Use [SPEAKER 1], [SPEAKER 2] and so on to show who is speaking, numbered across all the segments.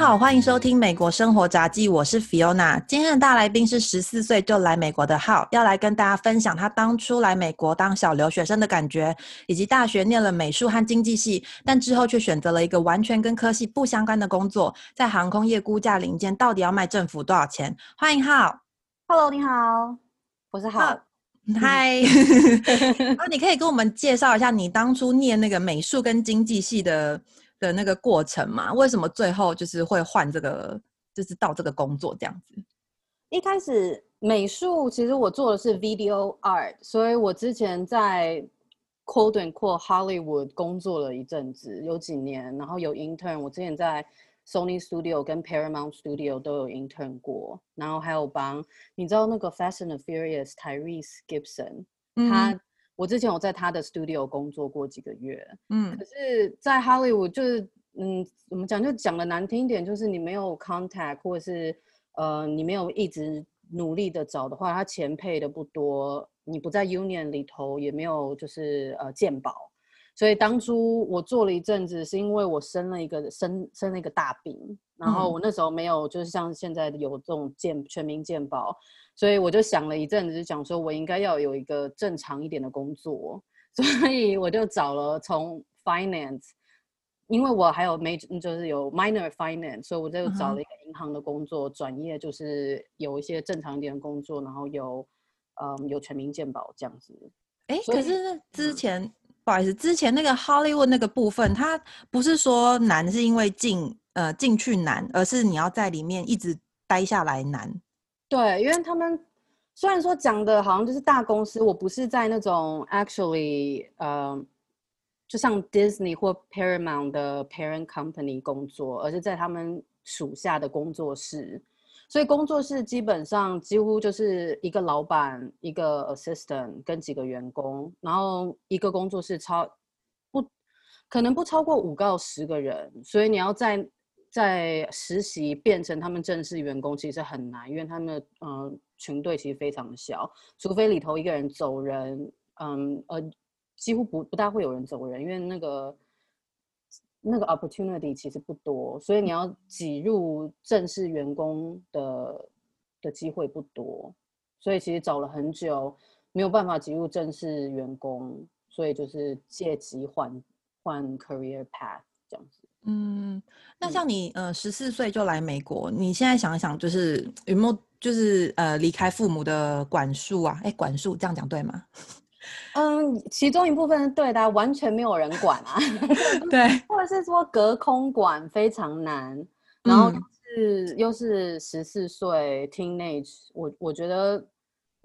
[SPEAKER 1] 好，欢迎收听《美国生活杂记》，我是 Fiona。今天的大来宾是十四岁就来美国的浩，要来跟大家分享他当初来美国当小留学生的感觉，以及大学念了美术和经济系，但之后却选择了一个完全跟科系不相关的工作，在航空业估价零件到底要卖政府多少钱？欢迎浩
[SPEAKER 2] ，Hello，你好，我是浩，
[SPEAKER 1] 嗨，那 你可以跟我们介绍一下你当初念那个美术跟经济系的。的那个过程嘛，为什么最后就是会换这个，就是到这个工作这样子？
[SPEAKER 2] 一开始美术其实我做的是 video art，所以我之前在 quote and quote Hollywood 工作了一阵子，有几年，然后有 intern。我之前在 Sony Studio 跟 Paramount Studio 都有 intern 过，然后还有帮你知道那个 Fast and Furious Tyrese Gibson，他。我之前有在他的 studio 工作过几个月，嗯，可是，在 Hollywood 就是，嗯，怎么讲？就讲的难听一点，就是你没有 contact，或者是，呃，你没有一直努力的找的话，他钱配的不多，你不在 union 里头，也没有就是呃鉴保，所以当初我做了一阵子，是因为我生了一个生生了一个大病，然后我那时候没有就是像现在有这种健全民健保。所以我就想了一阵子，就想说我应该要有一个正常一点的工作，所以我就找了从 finance，因为我还有 major 就是有 minor finance，所以我就找了一个银行的工作，转业就是有一些正常一点的工作，然后有嗯有全民健保这样子。
[SPEAKER 1] 哎，可是之前不好意思，之前那个 Hollywood 那个部分，它不是说难是因为进呃进去难，而是你要在里面一直待下来难。
[SPEAKER 2] 对，因为他们虽然说讲的好像就是大公司，我不是在那种 actually，呃，就像 Disney 或 Paramount 的 parent company 工作，而是在他们属下的工作室。所以工作室基本上几乎就是一个老板、一个 assistant 跟几个员工，然后一个工作室超不可能不超过五到十个人，所以你要在。在实习变成他们正式员工其实很难，因为他们的嗯群队其实非常的小，除非里头一个人走人，嗯呃几乎不不大会有人走人，因为那个那个 opportunity 其实不多，所以你要挤入正式员工的的机会不多，所以其实找了很久没有办法挤入正式员工，所以就是借机换换 career path 这样子。
[SPEAKER 1] 嗯，那像你，呃，十四岁就来美国，你现在想一想，就是有没有，就是呃，离开父母的管束啊？哎，管束这样讲对吗？
[SPEAKER 2] 嗯，其中一部分是对的，完全没有人管啊。
[SPEAKER 1] 对，
[SPEAKER 2] 或者是说隔空管非常难，然后是又是十四岁 teenage，我我觉得，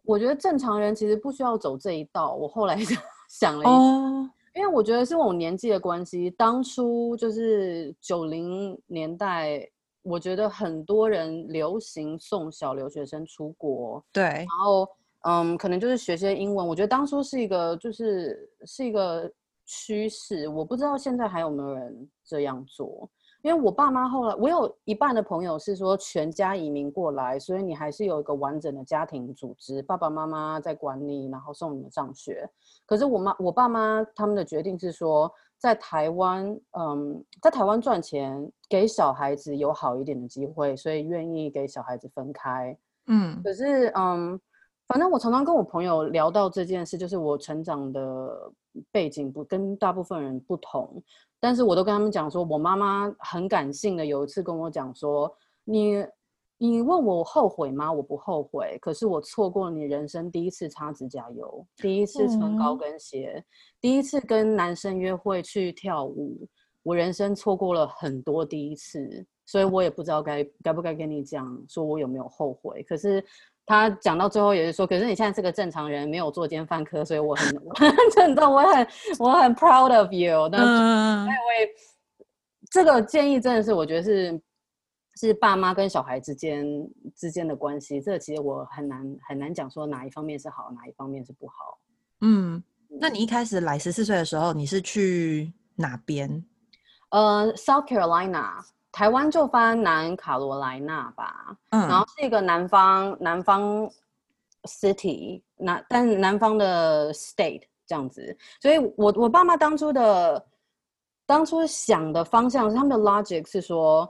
[SPEAKER 2] 我觉得正常人其实不需要走这一道。我后来 想了一下。因为我觉得是我年纪的关系，当初就是九零年代，我觉得很多人流行送小留学生出国，
[SPEAKER 1] 对，
[SPEAKER 2] 然后嗯，可能就是学些英文。我觉得当初是一个就是是一个趋势，我不知道现在还有没有人这样做。因为我爸妈后来，我有一半的朋友是说全家移民过来，所以你还是有一个完整的家庭组织，爸爸妈妈在管你，然后送你们上学。可是我妈、我爸妈他们的决定是说，在台湾，嗯，在台湾赚钱，给小孩子有好一点的机会，所以愿意给小孩子分开。嗯，可是，嗯，反正我常常跟我朋友聊到这件事，就是我成长的背景不跟大部分人不同。但是我都跟他们讲说，我妈妈很感性的，有一次跟我讲说，你你问我后悔吗？我不后悔，可是我错过了你人生第一次擦指甲油，第一次穿高跟鞋，第一次跟男生约会去跳舞，我人生错过了很多第一次，所以我也不知道该该不该跟你讲，说我有没有后悔。可是。他讲到最后也是说，可是你现在是个正常人，没有做奸犯科，所以我很 真的我很我很 proud of you。但是因为这个建议真的是我觉得是是爸妈跟小孩之间之间的关系，这其实我很难很难讲说哪一方面是好，哪一方面是不好。
[SPEAKER 1] 嗯，那你一开始来十四岁的时候，你是去哪边？
[SPEAKER 2] 呃，South Carolina。台湾就翻南卡罗来纳吧，嗯，然后是一个南方南方 city，南但南方的 state 这样子，所以我我爸妈当初的当初想的方向是他们的 logic 是说，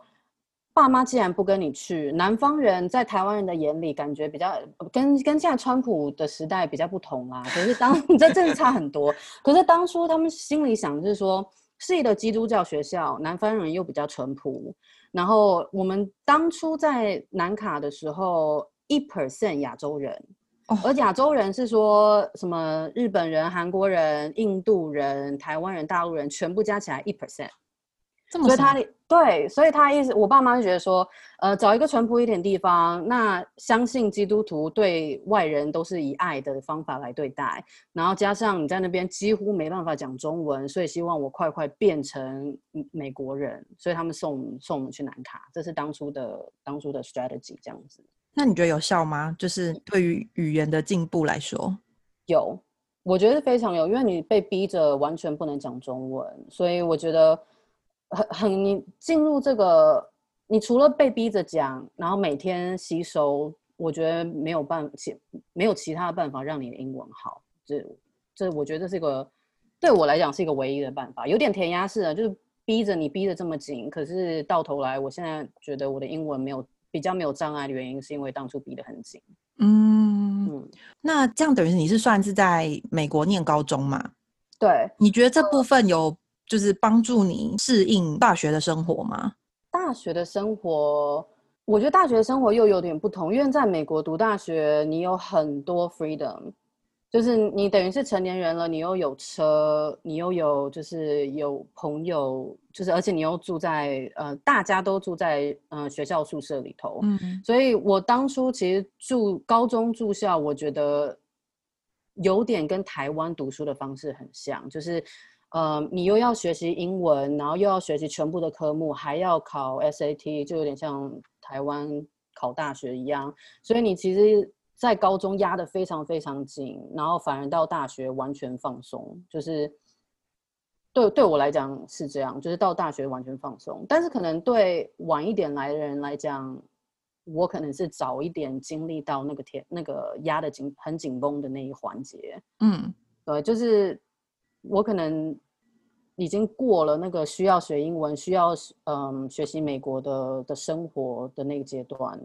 [SPEAKER 2] 爸妈既然不跟你去，南方人在台湾人的眼里感觉比较跟跟现在川普的时代比较不同啦。可是当 这真的差很多。可是当初他们心里想就是说，是一个基督教学校，南方人又比较淳朴。然后我们当初在南卡的时候，一 percent 亚洲人，而亚洲人是说什么日本人、韩国人、印度人、台湾人、大陆人全部加起来一 percent。
[SPEAKER 1] 所以
[SPEAKER 2] 他对，所以他意思，我爸妈就觉得说，呃，找一个淳朴一点地方，那相信基督徒对外人都是以爱的方法来对待，然后加上你在那边几乎没办法讲中文，所以希望我快快变成美国人，所以他们送送我们去南卡，这是当初的当初的 strategy 这样子。
[SPEAKER 1] 那你觉得有效吗？就是对于语言的进步来说，
[SPEAKER 2] 有，我觉得非常有，因为你被逼着完全不能讲中文，所以我觉得。很很，你进入这个，你除了被逼着讲，然后每天吸收，我觉得没有办其没有其他的办法让你的英文好。这这，我觉得是一个对我来讲是一个唯一的办法，有点填鸭式的，就是逼着你逼得这么紧。可是到头来，我现在觉得我的英文没有比较没有障碍的原因，是因为当初逼得很紧。
[SPEAKER 1] 嗯嗯，那这样等于你是算是在美国念高中嘛？
[SPEAKER 2] 对，
[SPEAKER 1] 你觉得这部分有？就是帮助你适应大学的生活吗？
[SPEAKER 2] 大学的生活，我觉得大学生活又有点不同，因为在美国读大学，你有很多 freedom，就是你等于是成年人了，你又有车，你又有就是有朋友，就是而且你又住在呃，大家都住在呃学校宿舍里头，嗯，所以我当初其实住高中住校，我觉得有点跟台湾读书的方式很像，就是。呃，你又要学习英文，然后又要学习全部的科目，还要考 SAT，就有点像台湾考大学一样。所以你其实，在高中压得非常非常紧，然后反而到大学完全放松。就是对对我来讲是这样，就是到大学完全放松。但是可能对晚一点来的人来讲，我可能是早一点经历到那个天那个压的紧很紧绷的那一环节。嗯，对，就是我可能。已经过了那个需要学英文、需要嗯学习美国的的生活的那个阶段，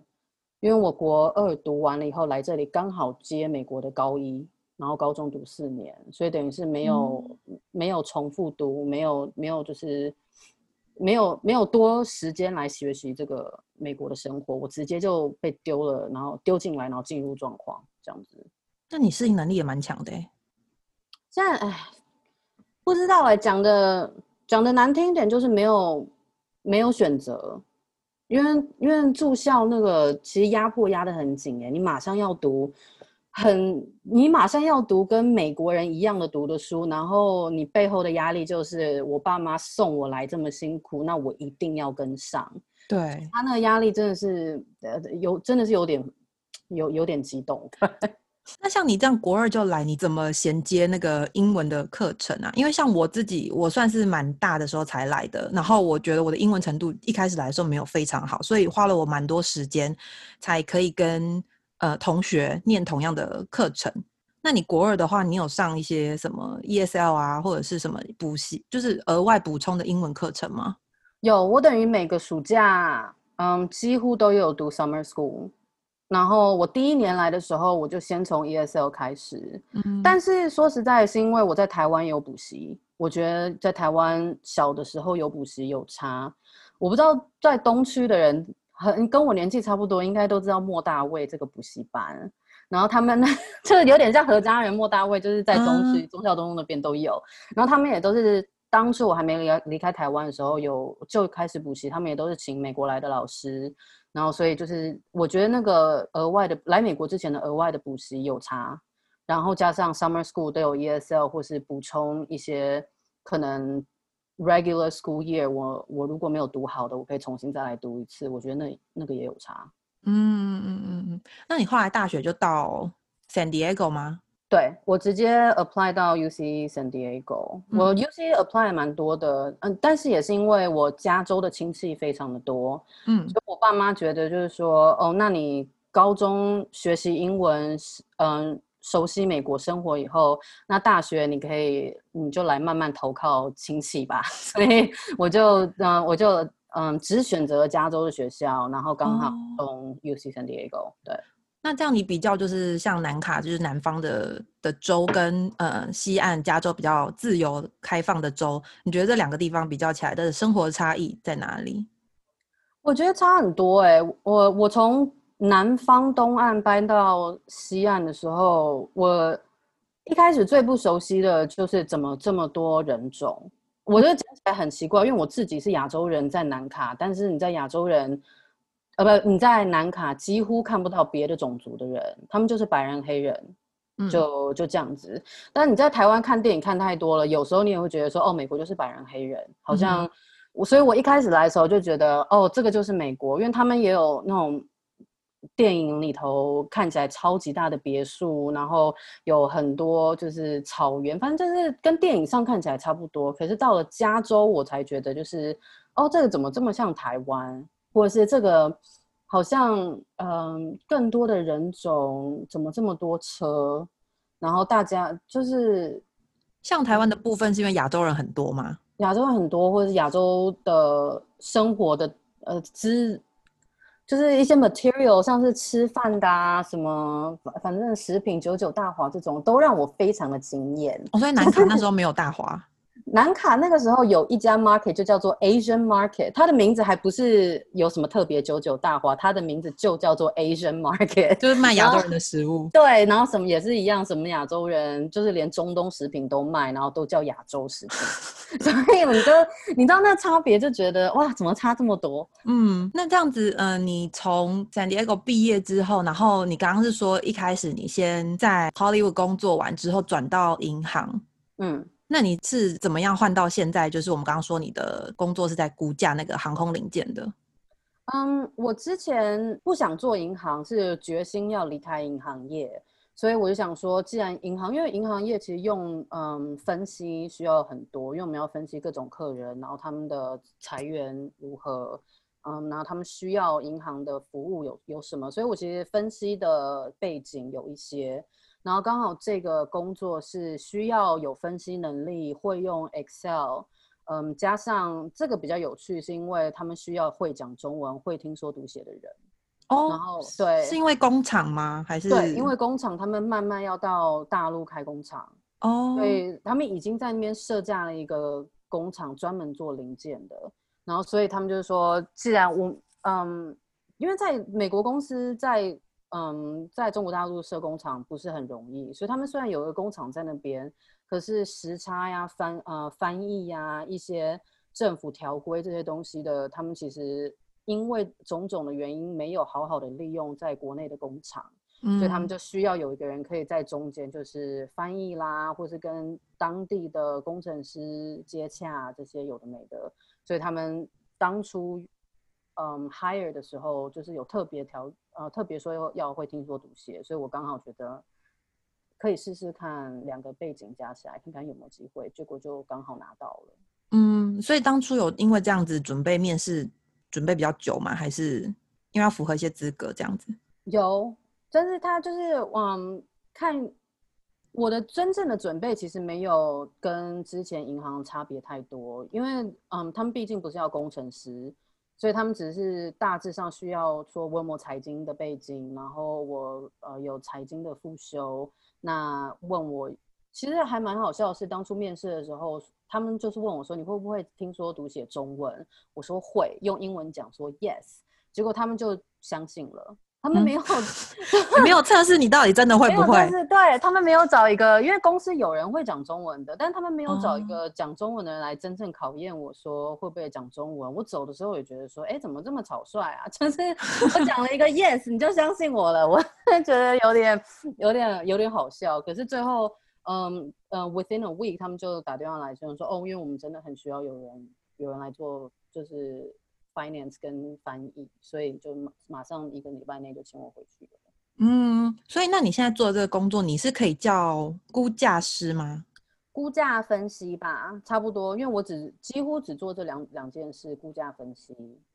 [SPEAKER 2] 因为我国二读完了以后来这里，刚好接美国的高一，然后高中读四年，所以等于是没有没有重复读，没有没有就是没有没有多时间来学习这个美国的生活，我直接就被丢了，然后丢进来，然后进入状况这样子。
[SPEAKER 1] 那你适应能力也蛮强的哎。
[SPEAKER 2] 现在哎。不知道哎，讲的讲的难听一点，就是没有没有选择，因为因为住校那个其实压迫压得很紧哎，你马上要读，很你马上要读跟美国人一样的读的书，然后你背后的压力就是我爸妈送我来这么辛苦，那我一定要跟上。
[SPEAKER 1] 对
[SPEAKER 2] 他那个压力真的是呃有真的是有点有有点激动。
[SPEAKER 1] 那像你这样国二就来，你怎么衔接那个英文的课程啊？因为像我自己，我算是蛮大的时候才来的，然后我觉得我的英文程度一开始来的时候没有非常好，所以花了我蛮多时间才可以跟呃同学念同样的课程。那你国二的话，你有上一些什么 ESL 啊，或者是什么补习，就是额外补充的英文课程吗？
[SPEAKER 2] 有，我等于每个暑假，嗯，几乎都有读 summer school。然后我第一年来的时候，我就先从 ESL 开始。嗯，但是说实在，是因为我在台湾有补习，我觉得在台湾小的时候有补习有差。我不知道在东区的人，很跟我年纪差不多，应该都知道莫大卫这个补习班。然后他们呢，就有点像何家人，莫大卫就是在东区中校东路那边都有。然后他们也都是当初我还没离离开台湾的时候，有就开始补习，他们也都是请美国来的老师。然后，所以就是我觉得那个额外的来美国之前的额外的补习有差，然后加上 summer school 都有 ESL 或是补充一些可能 regular school year 我我如果没有读好的，我可以重新再来读一次。我觉得那那个也有差。
[SPEAKER 1] 嗯嗯嗯嗯。那你后来大学就到 San Diego 吗？
[SPEAKER 2] 对我直接 apply 到 UC San Diego，我 UC apply 蛮多的，嗯，但是也是因为我加州的亲戚非常的多，嗯，所以我爸妈觉得就是说，哦，那你高中学习英文，嗯，熟悉美国生活以后，那大学你可以，你就来慢慢投靠亲戚吧，所以我就，嗯，我就嗯，只选择加州的学校，然后刚好从 UC San Diego。对，
[SPEAKER 1] 那这样你比较就是像南卡，就是南方的的州跟呃西岸加州比较自由开放的州，你觉得这两个地方比较起来的生活差异在哪里？
[SPEAKER 2] 我觉得差很多哎，我我从南方东岸搬到西岸的时候，我一开始最不熟悉的就是怎么这么多人种。我觉得讲起来很奇怪，因为我自己是亚洲人，在南卡，但是你在亚洲人，呃，不，你在南卡几乎看不到别的种族的人，他们就是白人、黑人，就就这样子。但你在台湾看电影看太多了，有时候你也会觉得说，哦，美国就是白人、黑人，好像我，所以我一开始来的时候就觉得，哦，这个就是美国，因为他们也有那种。电影里头看起来超级大的别墅，然后有很多就是草原，反正就是跟电影上看起来差不多。可是到了加州，我才觉得就是哦，这个怎么这么像台湾？或者是这个好像嗯，更多的人种怎么这么多车？然后大家就是
[SPEAKER 1] 像台湾的部分，是因为亚洲人很多吗？
[SPEAKER 2] 亚洲人很多，或者是亚洲的生活的呃资。就是一些 material，像是吃饭的啊，什么反正食品九九大华这种，都让我非常的惊艳。
[SPEAKER 1] 所以南卡那时候没有大华。
[SPEAKER 2] 南卡那个时候有一家 market 就叫做 Asian Market，它的名字还不是有什么特别九九大华，它的名字就叫做 Asian Market，
[SPEAKER 1] 就是卖亚洲人的食物。
[SPEAKER 2] 对，然后什么也是一样，什么亚洲人，就是连中东食品都卖，然后都叫亚洲食品。所以你就你知道那差别，就觉得哇，怎么差这么多？
[SPEAKER 1] 嗯，那这样子，嗯，你从 San Diego 毕业之后，然后你刚刚是说一开始你先在 Hollywood 工作完之后转到银行，嗯。那你是怎么样换到现在？就是我们刚刚说你的工作是在估价那个航空零件的。
[SPEAKER 2] 嗯，我之前不想做银行，是决心要离开银行业，所以我就想说，既然银行，因为银行业其实用嗯分析需要很多，因为我们要分析各种客人，然后他们的裁员如何，嗯，然后他们需要银行的服务有有什么，所以我其实分析的背景有一些。然后刚好这个工作是需要有分析能力，会用 Excel，嗯，加上这个比较有趣，是因为他们需要会讲中文、会听说读写的人。
[SPEAKER 1] 哦，然后对，是因为工厂吗？还是
[SPEAKER 2] 对，因为工厂他们慢慢要到大陆开工厂哦，所以他们已经在那边设架了一个工厂，专门做零件的。然后所以他们就是说，既然我嗯，因为在美国公司在。嗯，在中国大陆设工厂不是很容易，所以他们虽然有个工厂在那边，可是时差呀、翻呃翻译呀、一些政府条规这些东西的，他们其实因为种种的原因没有好好的利用在国内的工厂，所以他们就需要有一个人可以在中间，就是翻译啦，或是跟当地的工程师接洽这些有的没的，所以他们当初。嗯，hire 的时候就是有特别条，呃，特别说要要会听说读写，所以我刚好觉得可以试试看两个背景加起来，看看有没有机会，结果就刚好拿到了。
[SPEAKER 1] 嗯，所以当初有因为这样子准备面试，准备比较久吗？还是因为要符合一些资格这样子？
[SPEAKER 2] 有，但是他就是嗯，看我的真正的准备其实没有跟之前银行差别太多，因为嗯，他们毕竟不是要工程师。所以他们只是大致上需要说问我财经的背景，然后我呃有财经的复修。那问我其实还蛮好笑的是，当初面试的时候，他们就是问我说你会不会听说读写中文？我说会，用英文讲说 yes，结果他们就相信了。他们没有
[SPEAKER 1] 没有测试你到底真的会不会？
[SPEAKER 2] 是对他们没有找一个，因为公司有人会讲中文的，但他们没有找一个讲中文的人来真正考验我说会不会讲中文。我走的时候也觉得说，哎，怎么这么草率啊？就是我讲了一个 yes，你就相信我了，我觉得有点有点有点好笑。可是最后，嗯呃，within a week，他们就打电话来就说，哦，因为我们真的很需要有人有人来做，就是。Finance 跟翻译，所以就马马上一个礼拜内就请我回去了。
[SPEAKER 1] 嗯，所以那你现在做的这个工作，你是可以叫估价师吗？
[SPEAKER 2] 估价分析吧，差不多，因为我只几乎只做这两两件事，估价分析。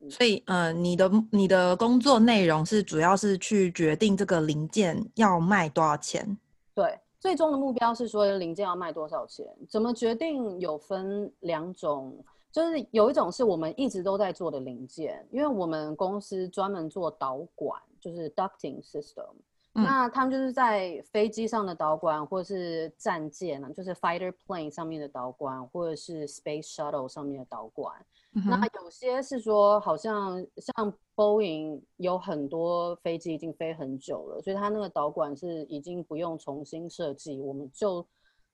[SPEAKER 1] 所以，呃，你的你的工作内容是主要是去决定这个零件要卖多少钱？
[SPEAKER 2] 对，最终的目标是说零件要卖多少钱？怎么决定？有分两种。就是有一种是我们一直都在做的零件，因为我们公司专门做导管，就是 ducting system。那他们就是在飞机上的导管，或者是战舰呢，就是 fighter plane 上面的导管，或者是 space shuttle 上面的导管。那有些是说，好像像 Boeing 有很多飞机已经飞很久了，所以它那个导管是已经不用重新设计，我们就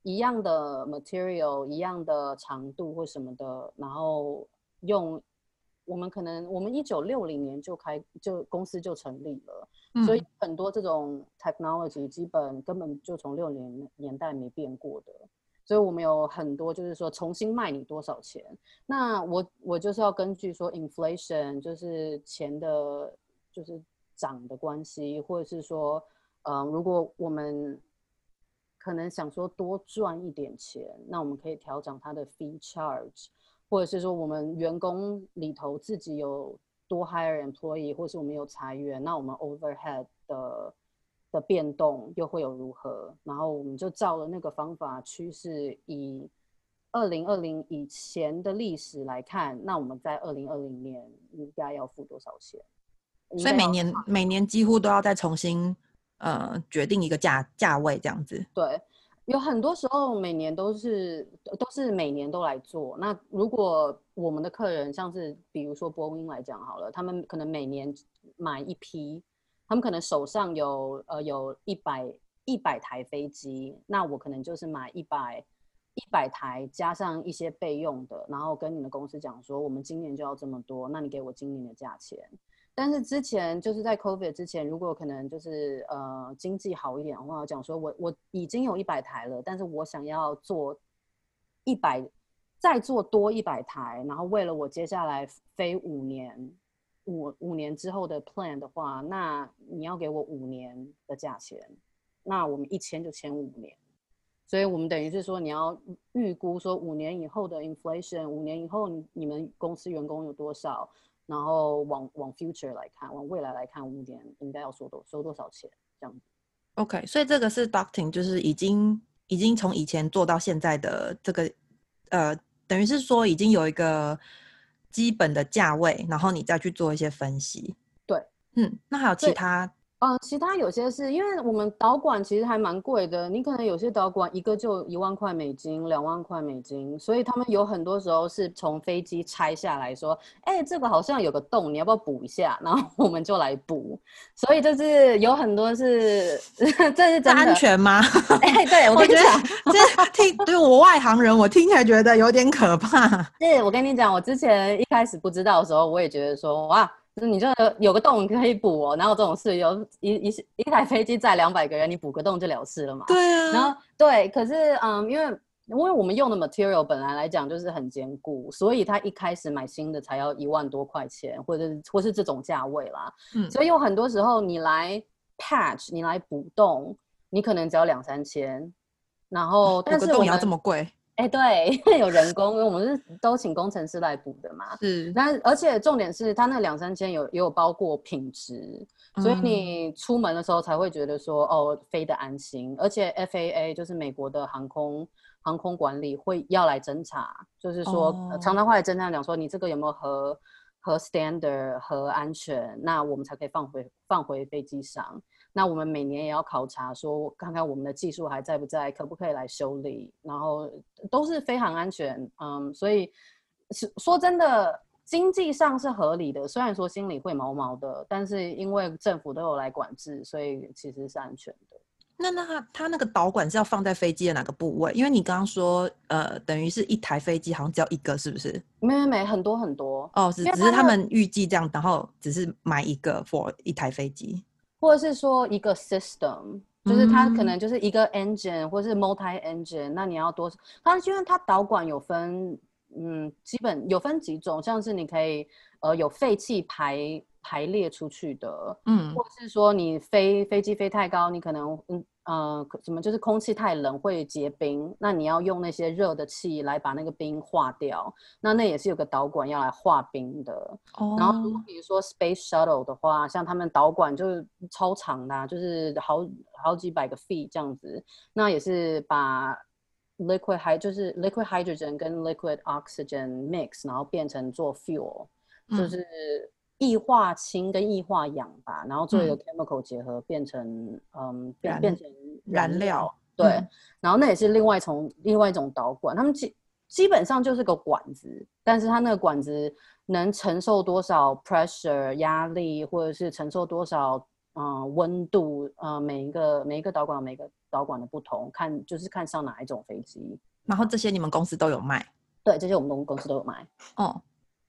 [SPEAKER 2] 一样的 material，一样的长度或什么的，然后用。我们可能，我们一九六零年就开，就公司就成立了，所以很多这种 technology 基本根本就从六零年代没变过的，所以我们有很多就是说重新卖你多少钱，那我我就是要根据说 inflation 就是钱的，就是涨的关系，或者是说，嗯，如果我们可能想说多赚一点钱，那我们可以调整他的 fee charge。或者是说我们员工里头自己有多 hire employee，或是我们有裁员，那我们 overhead 的的变动又会有如何？然后我们就照了那个方法趋势，以二零二零以前的历史来看，那我们在二零二零年应该要付多少钱？
[SPEAKER 1] 所以每年每年几乎都要再重新呃决定一个价价位这样子。
[SPEAKER 2] 对。有很多时候，每年都是都是每年都来做。那如果我们的客人像是比如说波音来讲好了，他们可能每年买一批，他们可能手上有呃有一百一百台飞机，那我可能就是买一百一百台加上一些备用的，然后跟你的公司讲说，我们今年就要这么多，那你给我今年的价钱。但是之前就是在 COVID 之前，如果可能就是呃经济好一点的话，讲说我我已经有一百台了，但是我想要做一百，再做多一百台，然后为了我接下来飞五年，五五年之后的 plan 的话，那你要给我五年的价钱，那我们一签就签五年，所以我们等于是说你要预估说五年以后的 inflation，五年以后你们公司员工有多少。然后往往 future 来看，往未来来看，五年应该要收多收多少钱这样子
[SPEAKER 1] ？OK，所以这个是 docting，就是已经已经从以前做到现在的这个，呃，等于是说已经有一个基本的价位，然后你再去做一些分析。
[SPEAKER 2] 对，
[SPEAKER 1] 嗯，那还有其他？
[SPEAKER 2] 嗯，其他有些是因为我们导管其实还蛮贵的，你可能有些导管一个就一万块美金、两万块美金，所以他们有很多时候是从飞机拆下来说，哎，这个好像有个洞，你要不要补一下？然后我们就来补。所以就是有很多是，这是真
[SPEAKER 1] 安全吗？
[SPEAKER 2] 哎，对我跟你讲，
[SPEAKER 1] 这听对我外行人，我听起来觉得有点可怕。
[SPEAKER 2] 是我跟你讲，我之前一开始不知道的时候，我也觉得说，哇。就是你这有个洞可以补哦，哪有这种事？有一一一台飞机载两百个人，你补个洞就了事了嘛？
[SPEAKER 1] 对啊。
[SPEAKER 2] 然后对，可是嗯，因为因为我们用的 material 本来来讲就是很坚固，所以他一开始买新的才要一万多块钱，或者或是这种价位啦。嗯。所以有很多时候你来 patch，你来补洞，你可能只要两三千，然后但是
[SPEAKER 1] 洞要这么贵。
[SPEAKER 2] 哎，对，有人工，因为我们是都请工程师来补的嘛。
[SPEAKER 1] 是，
[SPEAKER 2] 但而且重点是他那两三千有也有包括品质，所以你出门的时候才会觉得说哦飞得安心。而且 FAA 就是美国的航空航空管理会要来侦查，就是说常常会来侦查讲说你这个有没有和和 standard 和安全，那我们才可以放回放回飞机上。那我们每年也要考察，说看看我们的技术还在不在，可不可以来修理，然后都是非常安全，嗯，所以是说真的，经济上是合理的，虽然说心里会毛毛的，但是因为政府都有来管制，所以其实是安全的。
[SPEAKER 1] 那那他他那个导管是要放在飞机的哪个部位？因为你刚刚说，呃，等于是一台飞机好像只要一个，是不是？
[SPEAKER 2] 没没没，很多很多
[SPEAKER 1] 哦，只只是他们预计这样，然后只是买一个 for 一台飞机。
[SPEAKER 2] 或者是说一个 system，就是它可能就是一个 engine 或是 multi engine，那你要多，它因为它导管有分，嗯，基本有分几种，像是你可以呃有废气排排列出去的，嗯，或者是说你飞飞机飞太高，你可能嗯。呃，什么就是空气太冷会结冰，那你要用那些热的气来把那个冰化掉，那那也是有个导管要来化冰的。哦。然后如果比如说 Space Shuttle 的话，像他们导管就是超长的，就是好好几百个 feet 这样子，那也是把 liquid hy 就是 liquid hydrogen 跟 liquid oxygen mix，然后变成做 fuel，就是液化氢跟异化氧吧，然后做一个 chemical 结合，变成嗯变变成
[SPEAKER 1] 燃料。
[SPEAKER 2] 对，然后那也是另外从另外一种导管，他们基基本上就是个管子，但是它那个管子能承受多少 pressure 压力，或者是承受多少嗯温度，呃每一个每一个导管每个导管的不同，看就是看上哪一种飞机。
[SPEAKER 1] 然后这些你们公司都有卖？
[SPEAKER 2] 对，这些我们公公司都有卖。
[SPEAKER 1] 哦。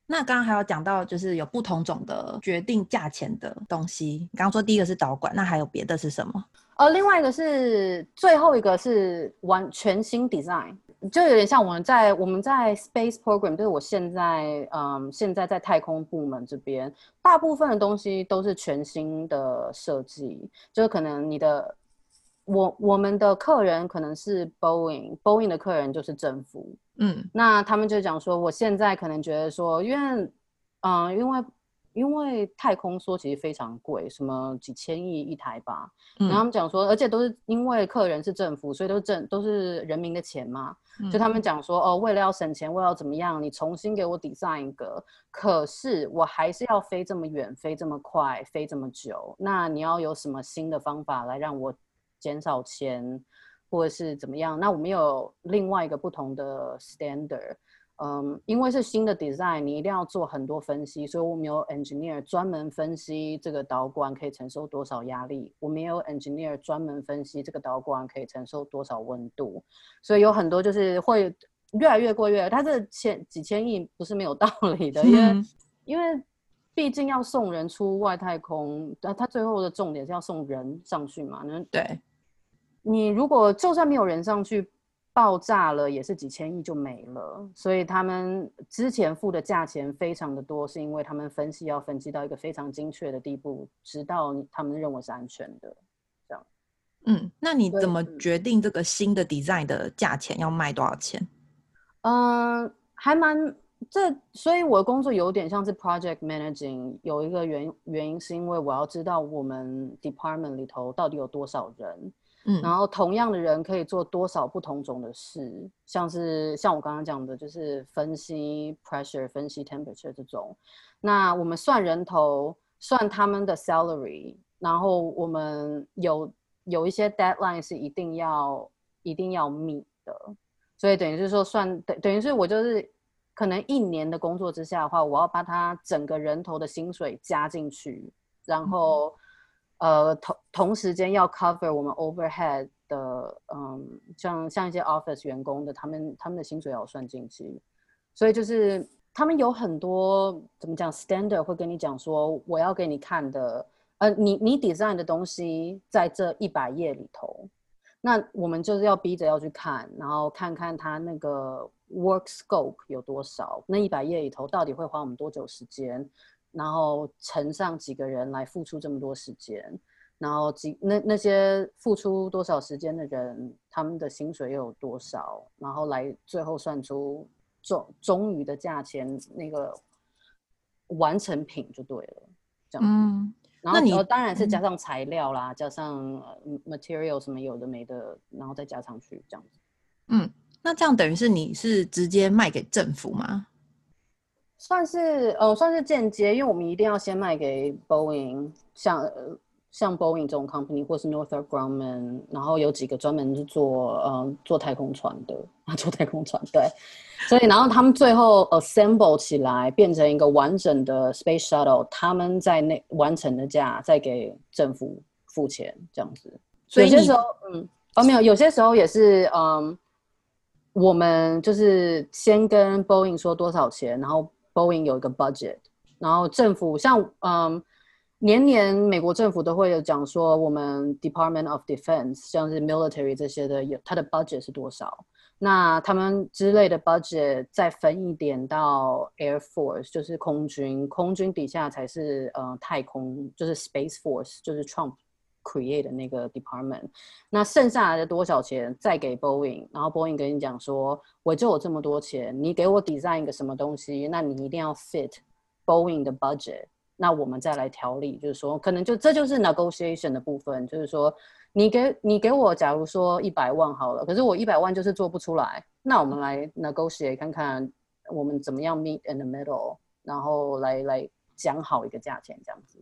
[SPEAKER 1] 那刚刚还有讲到，就是有不同种的决定价钱的东西。刚刚说第一个是导管，那还有别的是什么？
[SPEAKER 2] 呃，另外一个是最后一个是完全新 design，就有点像我们在我们在 space program，就是我现在嗯现在在太空部门这边，大部分的东西都是全新的设计，就是可能你的。我我们的客人可能是 Boeing，Boeing 的客人就是政府，嗯，那他们就讲说，我现在可能觉得说，因为，嗯，因为因为太空梭其实非常贵，什么几千亿一台吧，然后他们讲说，而且都是因为客人是政府，所以都是政都是人民的钱嘛，就他们讲说，哦，为了要省钱，为了要怎么样，你重新给我 design 一个，可是我还是要飞这么远，飞这么快，飞这么久，那你要有什么新的方法来让我？减少钱，或者是怎么样？那我们有另外一个不同的 standard，嗯，因为是新的 design，你一定要做很多分析，所以我们有 engineer 专门分析这个导管可以承受多少压力，我们也有 engineer 专门分析这个导管可以承受多少温度，所以有很多就是会越来越贵越，它这千几千亿不是没有道理的，因为因为毕竟要送人出外太空，那它最后的重点是要送人上去嘛，那
[SPEAKER 1] 对。
[SPEAKER 2] 你如果就算没有人上去，爆炸了也是几千亿就没了。所以他们之前付的价钱非常的多，是因为他们分析要分析到一个非常精确的地步，直到他们认为是安全的。这样，
[SPEAKER 1] 嗯，那你怎么决定这个新的 design 的价钱要卖多少钱？
[SPEAKER 2] 嗯，还蛮这，所以我的工作有点像是 project managing。有一个原原因是因为我要知道我们 department 里头到底有多少人。嗯，然后同样的人可以做多少不同种的事，像是像我刚刚讲的，就是分析 pressure、分析 temperature 这种。那我们算人头，算他们的 salary，然后我们有有一些 deadline 是一定要一定要 meet 的，所以等于是说算等等于是我就是可能一年的工作之下的话，我要把他整个人头的薪水加进去，然后。呃，同同时间要 cover 我们 overhead 的，嗯，像像一些 office 员工的，他们他们的薪水要算进去，所以就是他们有很多怎么讲 standard 会跟你讲说，我要给你看的，呃，你你 design 的东西在这一百页里头，那我们就是要逼着要去看，然后看看他那个 work scope 有多少，那一百页里头到底会花我们多久时间。然后乘上几个人来付出这么多时间，然后几那那些付出多少时间的人，他们的薪水又有多少？然后来最后算出终终于的价钱，那个完成品就对了，这样。嗯，然后你当然是加上材料啦，加上 material 什么有的没的，然后再加上去这样子。
[SPEAKER 1] 嗯，那这样等于是你是直接卖给政府吗？
[SPEAKER 2] 算是呃，算是间接，因为我们一定要先卖给 Boeing，像像 Boeing 这种 company，或是 Northrop Grumman，然后有几个专门是做呃做太空船的啊，做太空船对，所以然后他们最后 assemble 起来变成一个完整的 space shuttle，他们在那完成的价再给政府付钱这样子。所以有些时候嗯哦没有，有些时候也是嗯，我们就是先跟 Boeing 说多少钱，然后。Boeing 有一个 budget，然后政府像嗯，年年美国政府都会有讲说，我们 Department of Defense 像是 military 这些的，有它的 budget 是多少？那他们之类的 budget 再分一点到 Air Force，就是空军，空军底下才是呃太空，就是 Space Force，就是 Trump。Create 的那个 department，那剩下来的多少钱再给 Boeing，然后 Boeing 跟你讲说，我就有这么多钱，你给我 design 一个什么东西，那你一定要 fit Boeing 的 budget，那我们再来调理，就是说，可能就这就是 negotiation 的部分，就是说，你给你给我，假如说一百万好了，可是我一百万就是做不出来，那我们来 negotiate 看看，我们怎么样 meet in the middle，然后来来讲好一个价钱这样子。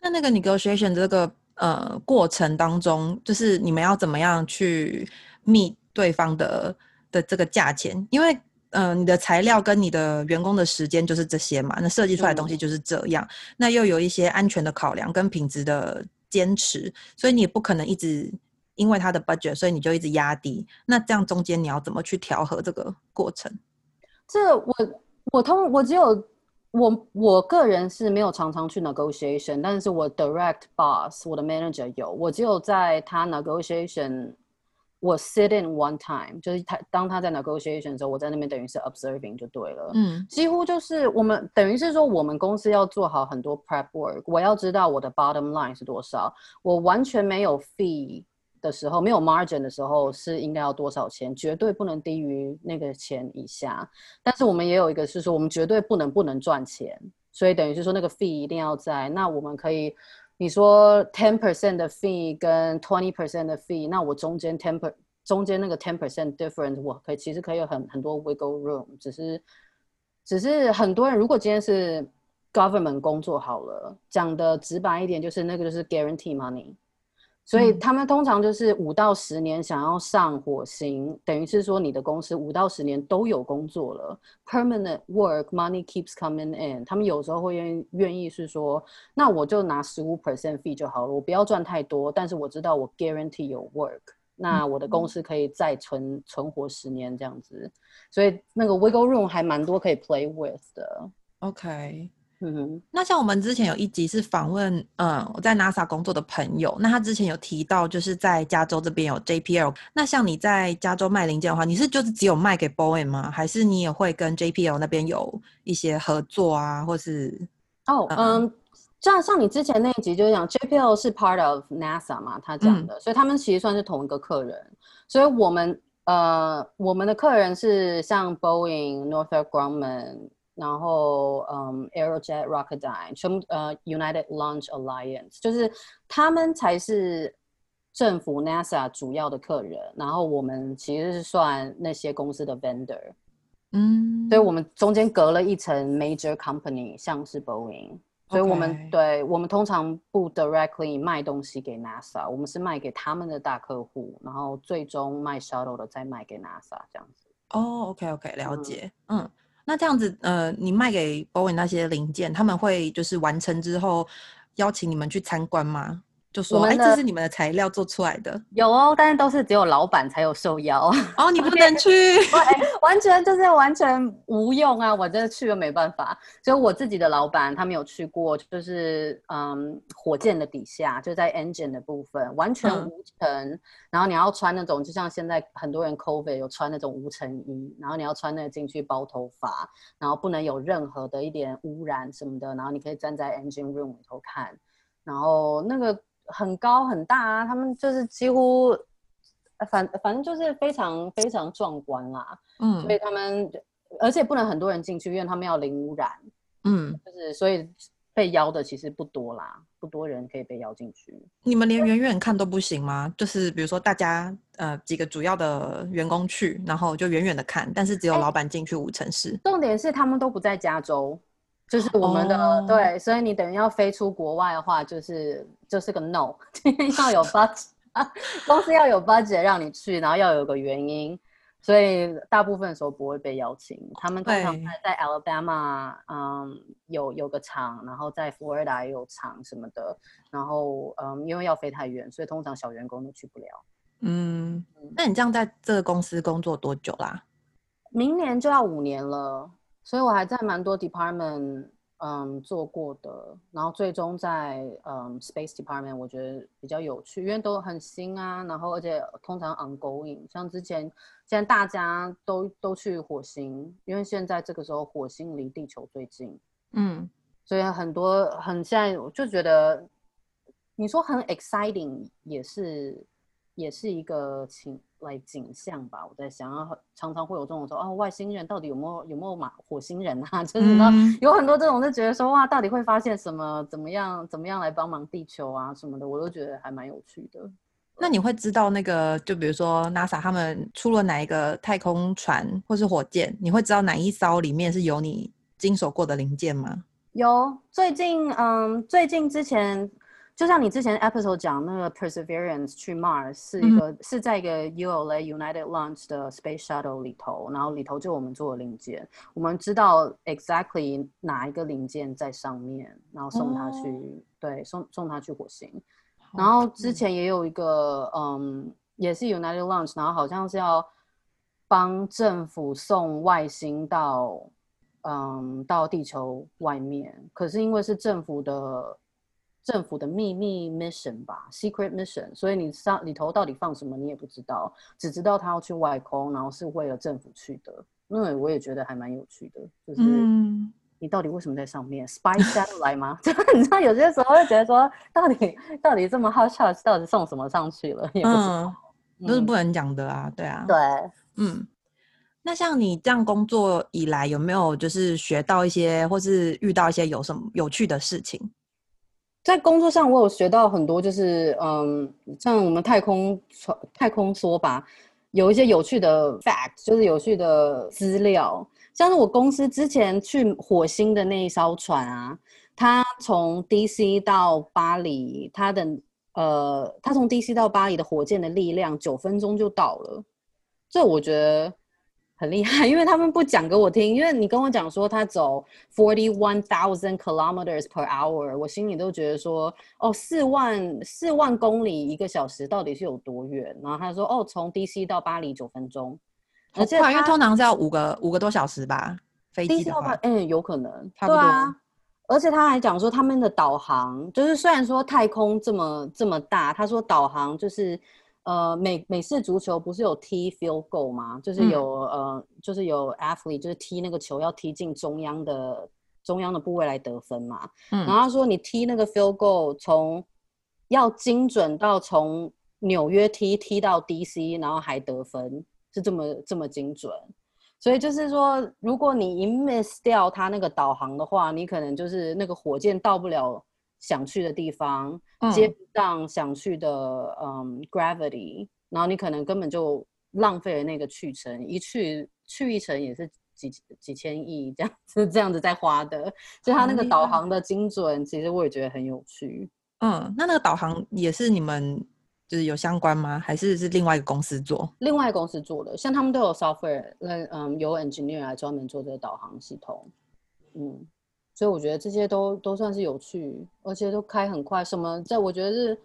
[SPEAKER 1] 那那个 negotiation 这个呃过程当中，就是你们要怎么样去 meet 对方的的这个价钱？因为嗯，你的材料跟你的员工的时间就是这些嘛，那设计出来的东西就是这样，那又有一些安全的考量跟品质的坚持，所以你也不可能一直因为它的 budget，所以你就一直压低。那这样中间你要怎么去调和这个过程？
[SPEAKER 2] 这我我通我只有我我个人是没有常常去 negotiation，但是我 direct boss 我的 manager 有，我只有在他 negotiation。我 sit in one time，就是他当他在 negotiation 的时候，我在那边等于是 observing 就对了。嗯，几乎就是我们等于是说，我们公司要做好很多 prep work。我要知道我的 bottom line 是多少，我完全没有 fee 的时候，没有 margin 的时候是应该要多少钱，绝对不能低于那个钱以下。但是我们也有一个是说，我们绝对不能不能赚钱，所以等于是说那个 fee 一定要在。那我们可以。你说 ten percent 的 fee 跟 twenty percent 的 fee，那我中间 ten per 中间那个 ten percent difference，我可以其实可以有很很多 wiggle room，只是只是很多人如果今天是 government 工作好了，讲的直白一点就是那个就是 guarantee money。所以他们通常就是五到十年想要上火星，等于是说你的公司五到十年都有工作了，permanent work money keeps coming in。他们有时候会愿愿意是说，那我就拿十五 percent fee 就好了，我不要赚太多，但是我知道我 guarantee 有 work，那我的公司可以再存存活十年这样子。所以那个 wiggle room 还蛮多可以 play with 的。
[SPEAKER 1] OK。嗯，那像我们之前有一集是访问，嗯，我在 NASA 工作的朋友，那他之前有提到，就是在加州这边有 JPL。那像你在加州卖零件的话，你是就是只有卖给 Boeing 吗？还是你也会跟 JPL 那边有一些合作啊，或是？
[SPEAKER 2] 哦，嗯，像像你之前那一集就是讲 JPL 是 part of NASA 嘛，他讲的，所以他们其实算是同一个客人。所以我们呃，我们的客人是像 Boeing、Northrop Grumman。然后，嗯，Aerojet Rocketdyne，全部呃，United Launch Alliance，就是他们才是政府 NASA 主要的客人。然后我们其实是算那些公司的 vendor，嗯，所以我们中间隔了一层 major company，像是 Boeing，所以我们对我们通常不 directly 卖东西给 NASA，我们是卖给他们的大客户，然后最终卖 shuttle 的再卖给 NASA 这样子。
[SPEAKER 1] 哦，OK，OK，了解，嗯。那这样子，呃，你卖给 Boeing 那些零件，他们会就是完成之后邀请你们去参观吗？就说，哎，这是你们的材料做出来的。
[SPEAKER 2] 有哦，但是都是只有老板才有受邀。
[SPEAKER 1] 哦，你不 能去，
[SPEAKER 2] 完全就是完全无用啊！我真的去了没办法。所以我自己的老板他没有去过，就是嗯，火箭的底下就在 engine 的部分完全无尘，然后你要穿那种，就像现在很多人 COVID 有穿那种无尘衣，然后你要穿那个进去包头发，然后不能有任何的一点污染什么的，然后你可以站在 engine room 里头看，然后那个。很高很大啊，他们就是几乎，反反正就是非常非常壮观啦。嗯，所以他们，而且不能很多人进去，因为他们要零污染。嗯，就是所以被邀的其实不多啦，不多人可以被邀进去。
[SPEAKER 1] 你们连远远看都不行吗？就是比如说大家呃几个主要的员工去，然后就远远的看，但是只有老板进去五城市。
[SPEAKER 2] 重点是他们都不在加州。就是我们的对，所以你等于要飞出国外的话，就是就是个 no，要有 budget，公司要有 budget 让你去，然后要有个原因，所以大部分时候不会被邀请。他们通常在在 Alabama，嗯，有有个厂，然后在 Florida 也有厂什么的，然后嗯，因为要飞太远，所以通常小员工都去不了。
[SPEAKER 1] 嗯，那你这样在这个公司工作多久啦？
[SPEAKER 2] 明年就要五年了。所以我还在蛮多 department 嗯做过的，然后最终在嗯 space department 我觉得比较有趣，因为都很新啊，然后而且通常 ongoing，像之前现在大家都都去火星，因为现在这个时候火星离地球最近，嗯，所以很多很现在我就觉得，你说很 exciting 也是也是一个情来景象吧。我在想，常常会有这种说，哦，外星人到底有没有有没有马火星人啊？就是呢，有很多这种就觉得说，哇，到底会发现什么？怎么样？怎么样来帮忙地球啊什么的？我都觉得还蛮有趣的。
[SPEAKER 1] 那你会知道那个，就比如说 NASA 他们出了哪一个太空船或是火箭，你会知道哪一艘里面是有你经手过的零件吗？
[SPEAKER 2] 有，最近，嗯，最近之前，就像你之前 episode 讲那个 Perseverance 去 Mars 是一个是在一个 ULA United Launch 的 Space Shuttle 里头，然后里头就我们做的零件，我们知道 exactly 哪一个零件在上面，然后送它去，对，送送它去火星。然后之前也有一个，嗯，也是 United Launch，然后好像是要帮政府送外星到，嗯，到地球外面。可是因为是政府的政府的秘密 mission 吧，secret mission，所以你上里头到底放什么你也不知道，只知道他要去外空，然后是为了政府去的。那我也觉得还蛮有趣的，就是。你到底为什么在上面？Spy satellite 吗？就你知道，有些时候会觉得说，到底到底这么好笑，到底送什么上去了？嗯，
[SPEAKER 1] 都是不能讲的啊，对啊。
[SPEAKER 2] 对，
[SPEAKER 1] 嗯。那像你这样工作以来，有没有就是学到一些，或是遇到一些有什么有趣的事情？
[SPEAKER 2] 在工作上，我有学到很多，就是嗯，像我们太空船太空说吧，有一些有趣的 fact，就是有趣的资料。像是我公司之前去火星的那一艘船啊，它从 DC 到巴黎，它的呃，它从 DC 到巴黎的火箭的力量九分钟就到了，这我觉得很厉害，因为他们不讲给我听，因为你跟我讲说他走 forty one thousand kilometers per hour，我心里都觉得说，哦，四万四万公里一个小时到底是有多远？然后他说，哦，从 DC 到巴黎九分钟。
[SPEAKER 1] 而且因为通常是要五个五个多小时吧，飞机的话，
[SPEAKER 2] 嗯，有可能，
[SPEAKER 1] 差不多。
[SPEAKER 2] 而且他还讲说，他们的导航就是虽然说太空这么这么大，他说导航就是呃美美式足球不是有踢 field goal 吗？就是有呃就是有 athlete 就是踢那个球要踢进中央的中央的部位来得分嘛。嗯，然后他说你踢那个 field goal 从要精准到从纽约踢踢到 DC，然后还得分。是这么这么精准，所以就是说，如果你一 miss 掉他那个导航的话，你可能就是那个火箭到不了想去的地方，接不上想去的嗯 gravity，然后你可能根本就浪费了那个去程，一去去一程也是几几千亿这样子这样子在花的，所以它那个导航的精准，其实我也觉得很有趣。
[SPEAKER 1] 嗯，那那个导航也是你们。就是有相关吗？还是是另外一个公司做？
[SPEAKER 2] 另外公司做的，像他们都有 software，那嗯，有 engineer 来专门做这个导航系统。嗯，所以我觉得这些都都算是有趣，而且都开很快。什么？在我觉得是，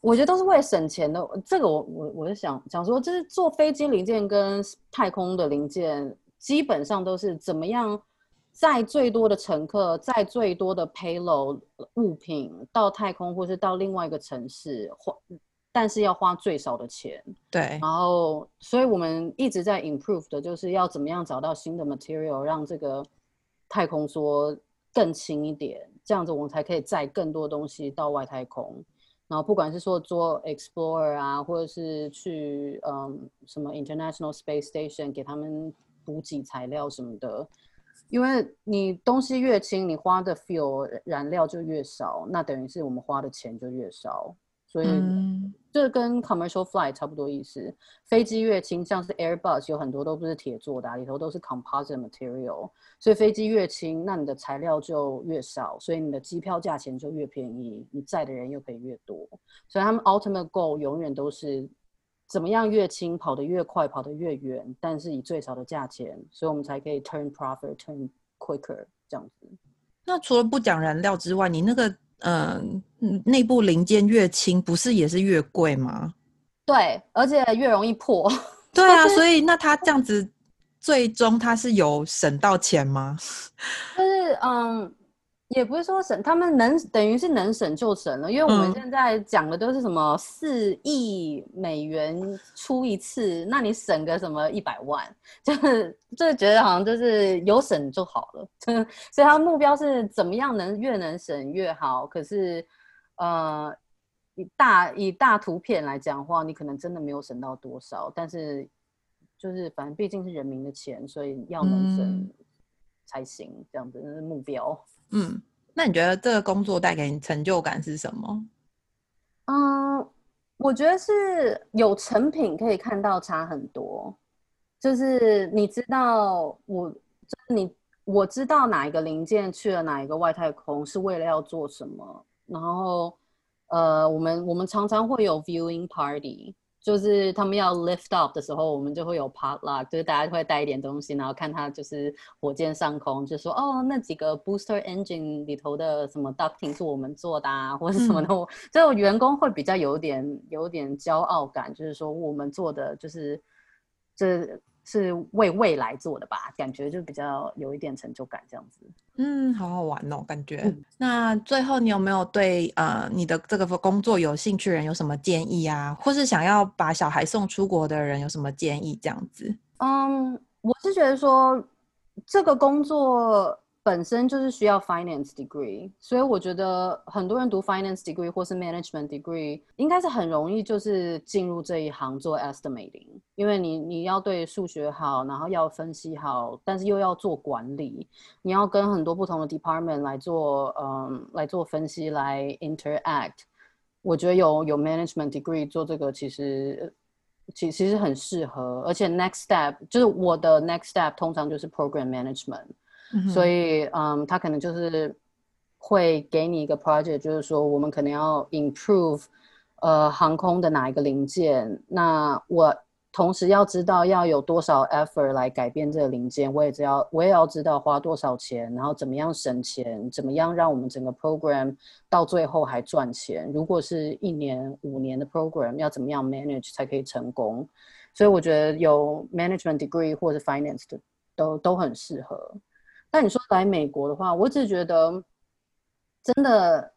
[SPEAKER 2] 我觉得都是为了省钱的。这个我我我是想想说，就是做飞机零件跟太空的零件，基本上都是怎么样。载最多的乘客，载最多的 payload 物品到太空，或是到另外一个城市花，但是要花最少的钱。
[SPEAKER 1] 对。
[SPEAKER 2] 然后，所以我们一直在 improve 的，就是要怎么样找到新的 material，让这个太空梭更轻一点，这样子我们才可以载更多东西到外太空。然后，不管是说做 explorer 啊，或者是去嗯什么 international space station 给他们补给材料什么的。因为你东西越轻，你花的 fuel 燃料就越少，那等于是我们花的钱就越少，所以这跟 commercial flight 差不多意思。飞机越轻，像是 Airbus 有很多都不是铁做的，里头都是 composite material，所以飞机越轻，那你的材料就越少，所以你的机票价钱就越便宜，你载的人又可以越多。所以他们 ultimate goal 永远都是。怎么样越轻跑得越快跑得越远，但是以最少的价钱，所以我们才可以 turn profit turn quicker 这样子。
[SPEAKER 1] 那除了不讲燃料之外，你那个嗯内部零件越轻，不是也是越贵吗？
[SPEAKER 2] 对，而且越容易破。
[SPEAKER 1] 对啊，所以那他这样子最终他是有省到钱吗？
[SPEAKER 2] 就是嗯。也不是说省，他们能等于是能省就省了，因为我们现在讲的都是什么四亿美元出一次，那你省个什么一百万，就是就觉得好像就是有省就好了，所以他目标是怎么样能越能省越好。可是，呃，以大以大图片来讲的话，你可能真的没有省到多少，但是就是反正毕竟是人民的钱，所以要能省才行，这样子是目标。
[SPEAKER 1] 嗯，那你觉得这个工作带给你成就感是什么？
[SPEAKER 2] 嗯，我觉得是有成品可以看到差很多，就是你知道我，就是你我知道哪一个零件去了哪一个外太空是为了要做什么，然后呃，我们我们常常会有 viewing party。就是他们要 lift off 的时候，我们就会有 potluck，就是大家会带一点东西，然后看他就是火箭上空，就说哦，那几个 booster engine 里头的什么 ducting 是我们做的啊，或者什么的，就员工会比较有点有点骄傲感，就是说我们做的就是这。是为未来做的吧，感觉就比较有一点成就感这样子。
[SPEAKER 1] 嗯，好好玩哦，感觉。那最后你有没有对呃你的这个工作有兴趣人有什么建议啊？或是想要把小孩送出国的人有什么建议？这样子。
[SPEAKER 2] 嗯，我是觉得说这个工作。本身就是需要 finance degree，所以我觉得很多人读 finance degree 或是 management degree，应该是很容易就是进入这一行做 estimating，因为你你要对数学好，然后要分析好，但是又要做管理，你要跟很多不同的 department 来做，嗯，来做分析，来 interact。我觉得有有 management degree 做这个其实其其实很适合，而且 next step 就是我的 next step 通常就是 program management。所以，嗯，他可能就是会给你一个 project，就是说我们可能要 improve，呃，航空的哪一个零件。那我同时要知道要有多少 effort 来改变这个零件，我也知道，我也要知道花多少钱，然后怎么样省钱，怎么样让我们整个 program 到最后还赚钱。如果是一年、五年的 program，要怎么样 manage 才可以成功？所以我觉得有 management degree 或者 finance 的都都很适合。但你说来美国的话，我只觉得真的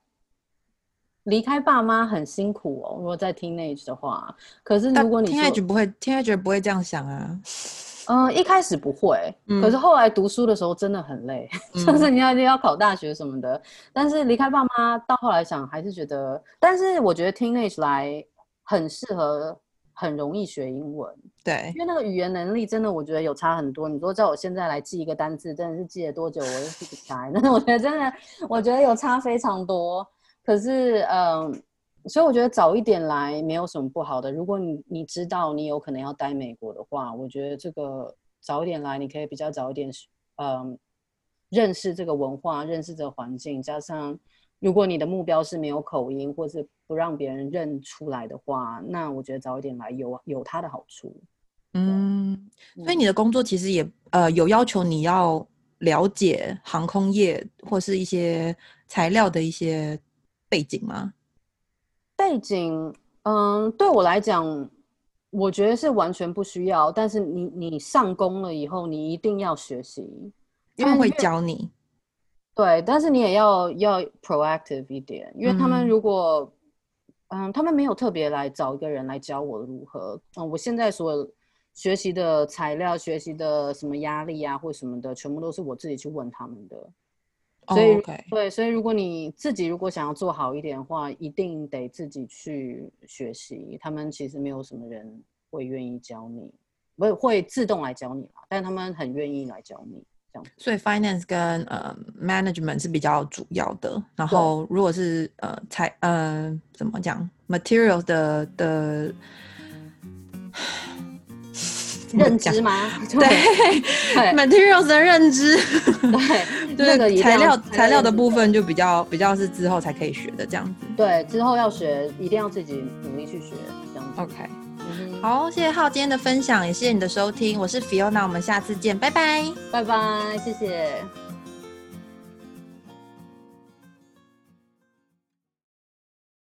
[SPEAKER 2] 离开爸妈很辛苦哦。如果在 teenage 的话，可是如果你
[SPEAKER 1] teenage 不会，teenage 不会这样想啊。
[SPEAKER 2] 嗯，一开始不会，可是后来读书的时候真的很累，就是你要要考大学什么的。但是离开爸妈到后来想，还是觉得，但是我觉得 teenage 来很适合。很容易学英文，
[SPEAKER 1] 对，
[SPEAKER 2] 因为那个语言能力真的，我觉得有差很多。你说叫我现在来记一个单字，真的是记了多久我都记不起来。但 是我觉得真的，我觉得有差非常多。可是，嗯，所以我觉得早一点来没有什么不好的。如果你你知道你有可能要待美国的话，我觉得这个早一点来，你可以比较早一点，嗯，认识这个文化，认识这个环境，加上。如果你的目标是没有口音，或是不让别人认出来的话，那我觉得早一点来有有它的好处。
[SPEAKER 1] 嗯，所以你的工作其实也呃有要求你要了解航空业或是一些材料的一些背景吗？
[SPEAKER 2] 背景，嗯，对我来讲，我觉得是完全不需要。但是你你上工了以后，你一定要学习，
[SPEAKER 1] 他们会教你。
[SPEAKER 2] 对，但是你也要要 proactive 一点，因为他们如果，嗯，他们没有特别来找一个人来教我如何，嗯，我现在所学习的材料、学习的什么压力啊或什么的，全部都是我自己去问他们的。所以，对，所以如果你自己如果想要做好一点的话，一定得自己去学习。他们其实没有什么人会愿意教你，不会会自动来教你嘛，但他们很愿意来教你。
[SPEAKER 1] 所以 finance 跟呃 management 是比较主要的，然后如果是呃财呃怎么讲 materials 的的
[SPEAKER 2] 认知吗？
[SPEAKER 1] 对，materials 的认知，
[SPEAKER 2] 对，
[SPEAKER 1] 那个材料材料的部分就比较比较是之后才可以学的这样子。
[SPEAKER 2] 对，之后要学一定要自己努力去学这样子。
[SPEAKER 1] OK。好，谢谢浩今天的分享，也谢谢你的收听，我是 Fiona，我们下次见，拜拜，
[SPEAKER 2] 拜拜，谢谢。